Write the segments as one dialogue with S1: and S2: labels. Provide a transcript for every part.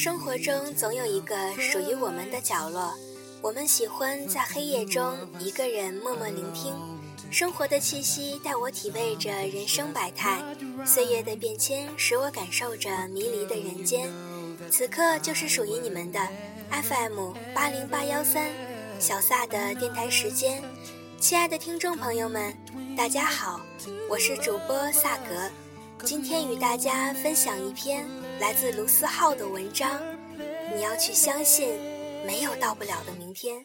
S1: 生活中总有一个属于我们的角落，我们喜欢在黑夜中一个人默默聆听。生活的气息带我体味着人生百态，岁月的变迁使我感受着迷离的人间。此刻就是属于你们的 FM 八零八幺三小萨的电台时间。亲爱的听众朋友们，大家好，我是主播萨格，今天与大家分享一篇来自卢思浩的文章。你要去相信，没有到不了的明天。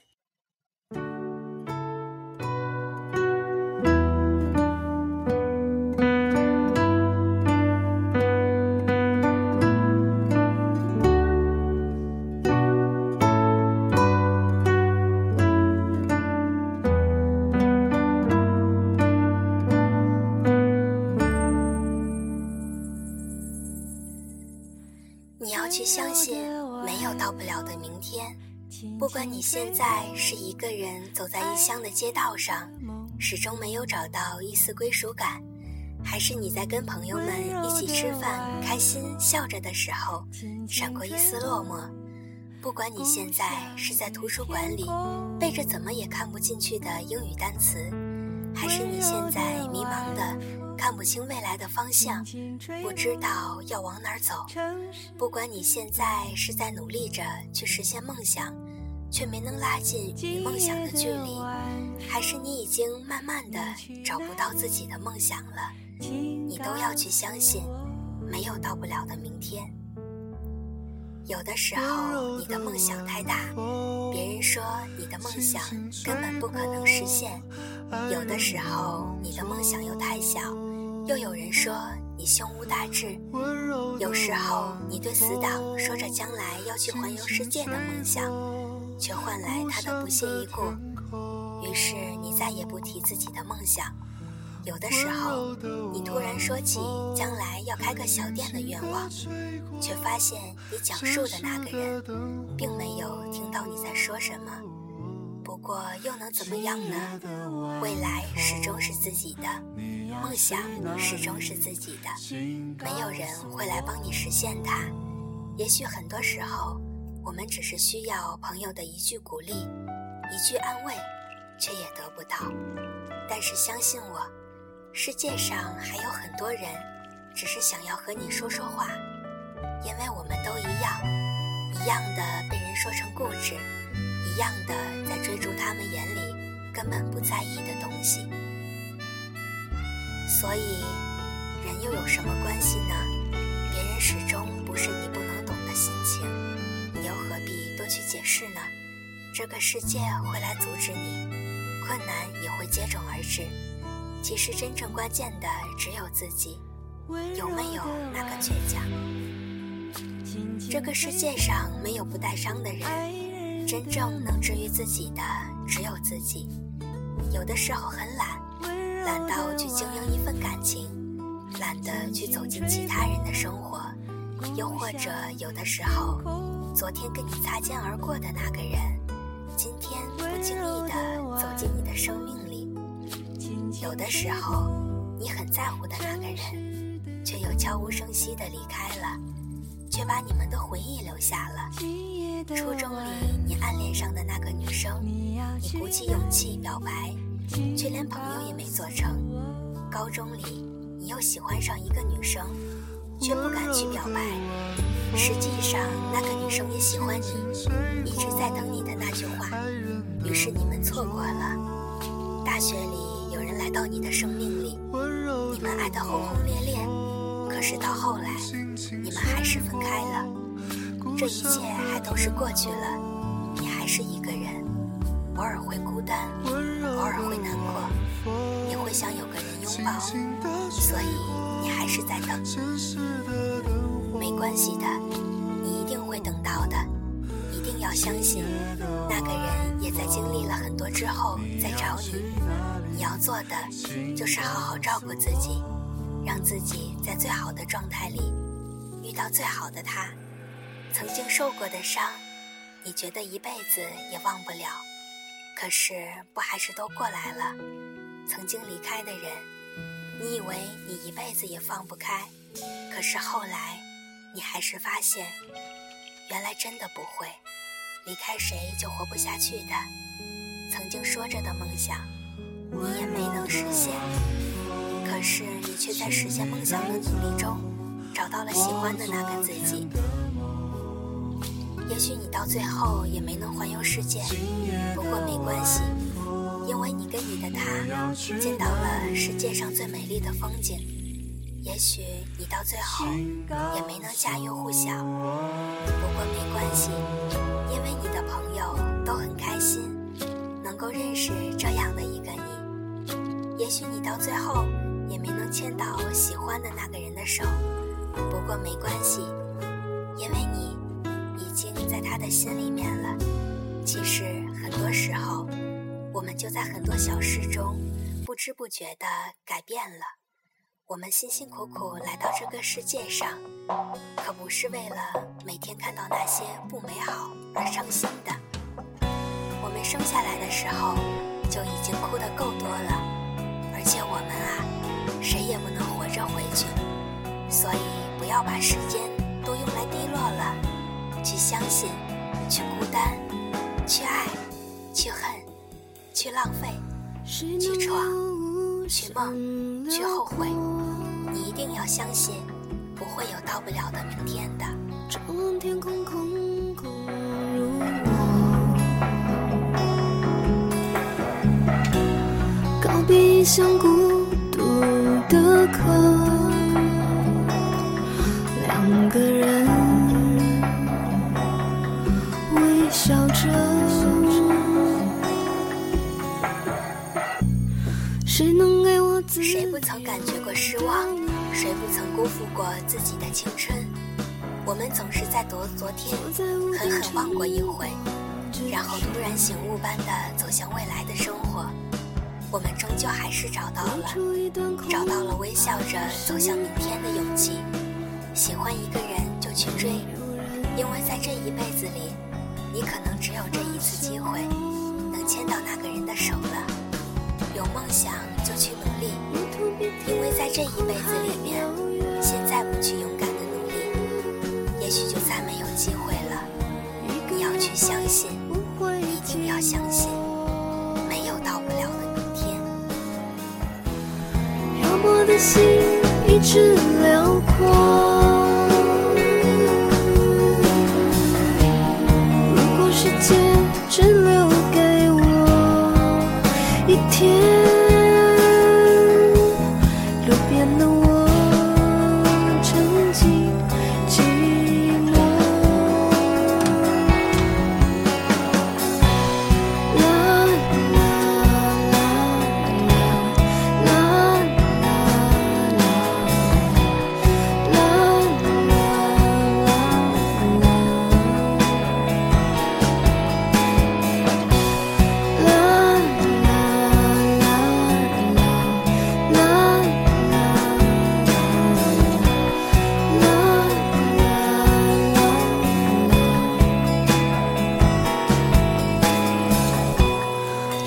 S1: 你现在是一个人走在异乡的街道上，始终没有找到一丝归属感，还是你在跟朋友们一起吃饭，开心笑着的时候，闪过一丝落寞。不管你现在是在图书馆里背着怎么也看不进去的英语单词，还是你现在迷茫的。看不清未来的方向，不知道要往哪儿走。不管你现在是在努力着去实现梦想，却没能拉近与梦想的距离，还是你已经慢慢的找不到自己的梦想了，你都要去相信，没有到不了的明天。有的时候你的梦想太大，别人说你的梦想根本不可能实现；有的时候你的梦想又太小。又有人说你胸无大志，有时候你对死党说着将来要去环游世界的梦想，却换来他的不屑一顾。于是你再也不提自己的梦想。有的时候你突然说起将来要开个小店的愿望，却发现你讲述的那个人并没有听到你在说什么。不过又能怎么样呢？未来始终是自己的，梦想始终是自己的，没有人会来帮你实现它。也许很多时候，我们只是需要朋友的一句鼓励，一句安慰，却也得不到。但是相信我，世界上还有很多人，只是想要和你说说话，因为我们都一样，一样的被人说成固执。一样的，在追逐他们眼里根本不在意的东西。所以，人又有什么关系呢？别人始终不是你不能懂的心情，去解释呢？这个世界会来阻止你，困难也会接踵而至。其实，真正关键的只有自己，有没有那个倔强？这个世界上没有不带伤的人。真正能治愈自己的只有自己。有的时候很懒，懒到去经营一份感情，懒得去走进其他人的生活。又或者有的时候，昨天跟你擦肩而过的那个人，今天不经意的走进你的生命里。有的时候，你很在乎的那个人，却又悄无声息的离开了，却把你们的回忆留下了。初中里，你暗恋上的那个女生，你鼓起勇气表白，却连朋友也没做成。高中里，你又喜欢上一个女生，却不敢去表白。实际上，那个女生也喜欢你，一直在等你的那句话。于是你们错过了。大学里，有人来到你的生命里，你们爱得轰轰烈烈，可是到后来，你们还是分开了。这一切还都是过去了，你还是一个人，偶尔会孤单，偶尔会难过，你会想有个人拥抱，所以你还是在等。没关系的，你一定会等到的，一定要相信，那个人也在经历了很多之后再找你。你要做的就是好好照顾自己，让自己在最好的状态里遇到最好的他。曾经受过的伤，你觉得一辈子也忘不了，可是不还是都过来了？曾经离开的人，你以为你一辈子也放不开，可是后来，你还是发现，原来真的不会。离开谁就活不下去的，曾经说着的梦想，你也没能实现。可是你却在实现梦想的努力中，找到了喜欢的那个自己。也许你到最后也没能环游世界，不过没关系，因为你跟你的他见到了世界上最美丽的风景。也许你到最后也没能家喻户晓，不过没关系，因为你的朋友都很开心，能够认识这样的一个你。也许你到最后也没能牵到喜欢的那个人的手，不过没关系，因为你。已经在他的心里面了。其实很多时候，我们就在很多小事中，不知不觉地改变了。我们辛辛苦苦来到这个世界上，可不是为了每天看到那些不美好而伤心的。我们生下来的时候就已经哭得够多了，而且我们啊，谁也不能活着回去。所以不要把时间都用来低落了。去相信，去孤单，去爱，去浪费，去闯，去梦，去后悔。你一定要相信，不会有到不了的明天的。天空空空如我，告别一向孤独的客，谁能给我？谁不曾感觉过失望？谁不曾辜负过自己的青春？我们总是在昨昨天狠狠忘过一回，然后突然醒悟般的走向未来的生活。我们终究还是找到了，找到了微笑着走向明天的勇气。喜欢一个人就去追，因为在这一辈子里。你可能只有这一次机会，能牵到那个人的手了。梦想就去努力，因为在这一辈子里面，现在不去勇敢的努力，也许就再没有机会了。你要去相信，一定要相信，没有到不了的明天。漂泊的心一直辽阔。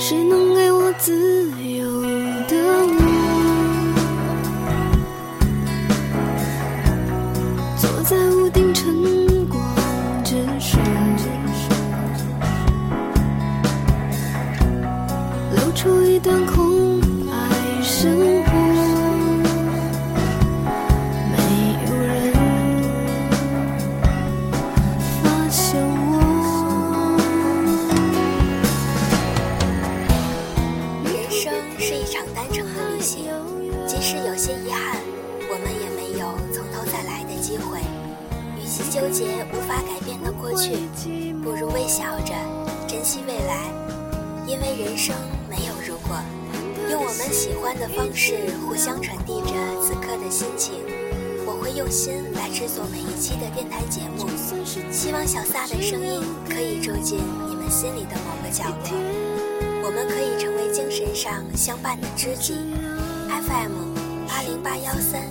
S1: 谁能给我自无法改变的过去，不如微笑着珍惜未来。因为人生没有如果，用我们喜欢的方式互相传递着此刻的心情。我会用心来制作每一期的电台节目，希望小撒的声音可以住进你们心里的某个角落。我们可以成为精神上相伴的知己。FM 八零八幺三，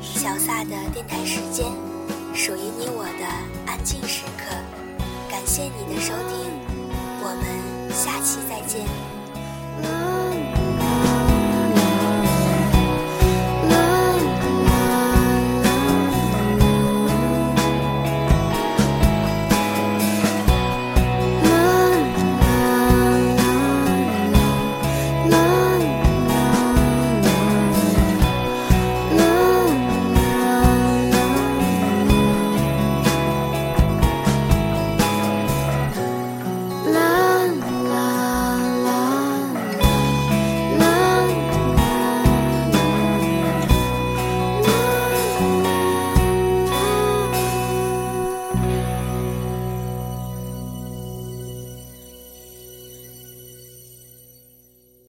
S1: 小撒的电台时间。属于你我的安静时刻，感谢你的收听，我们下期再见。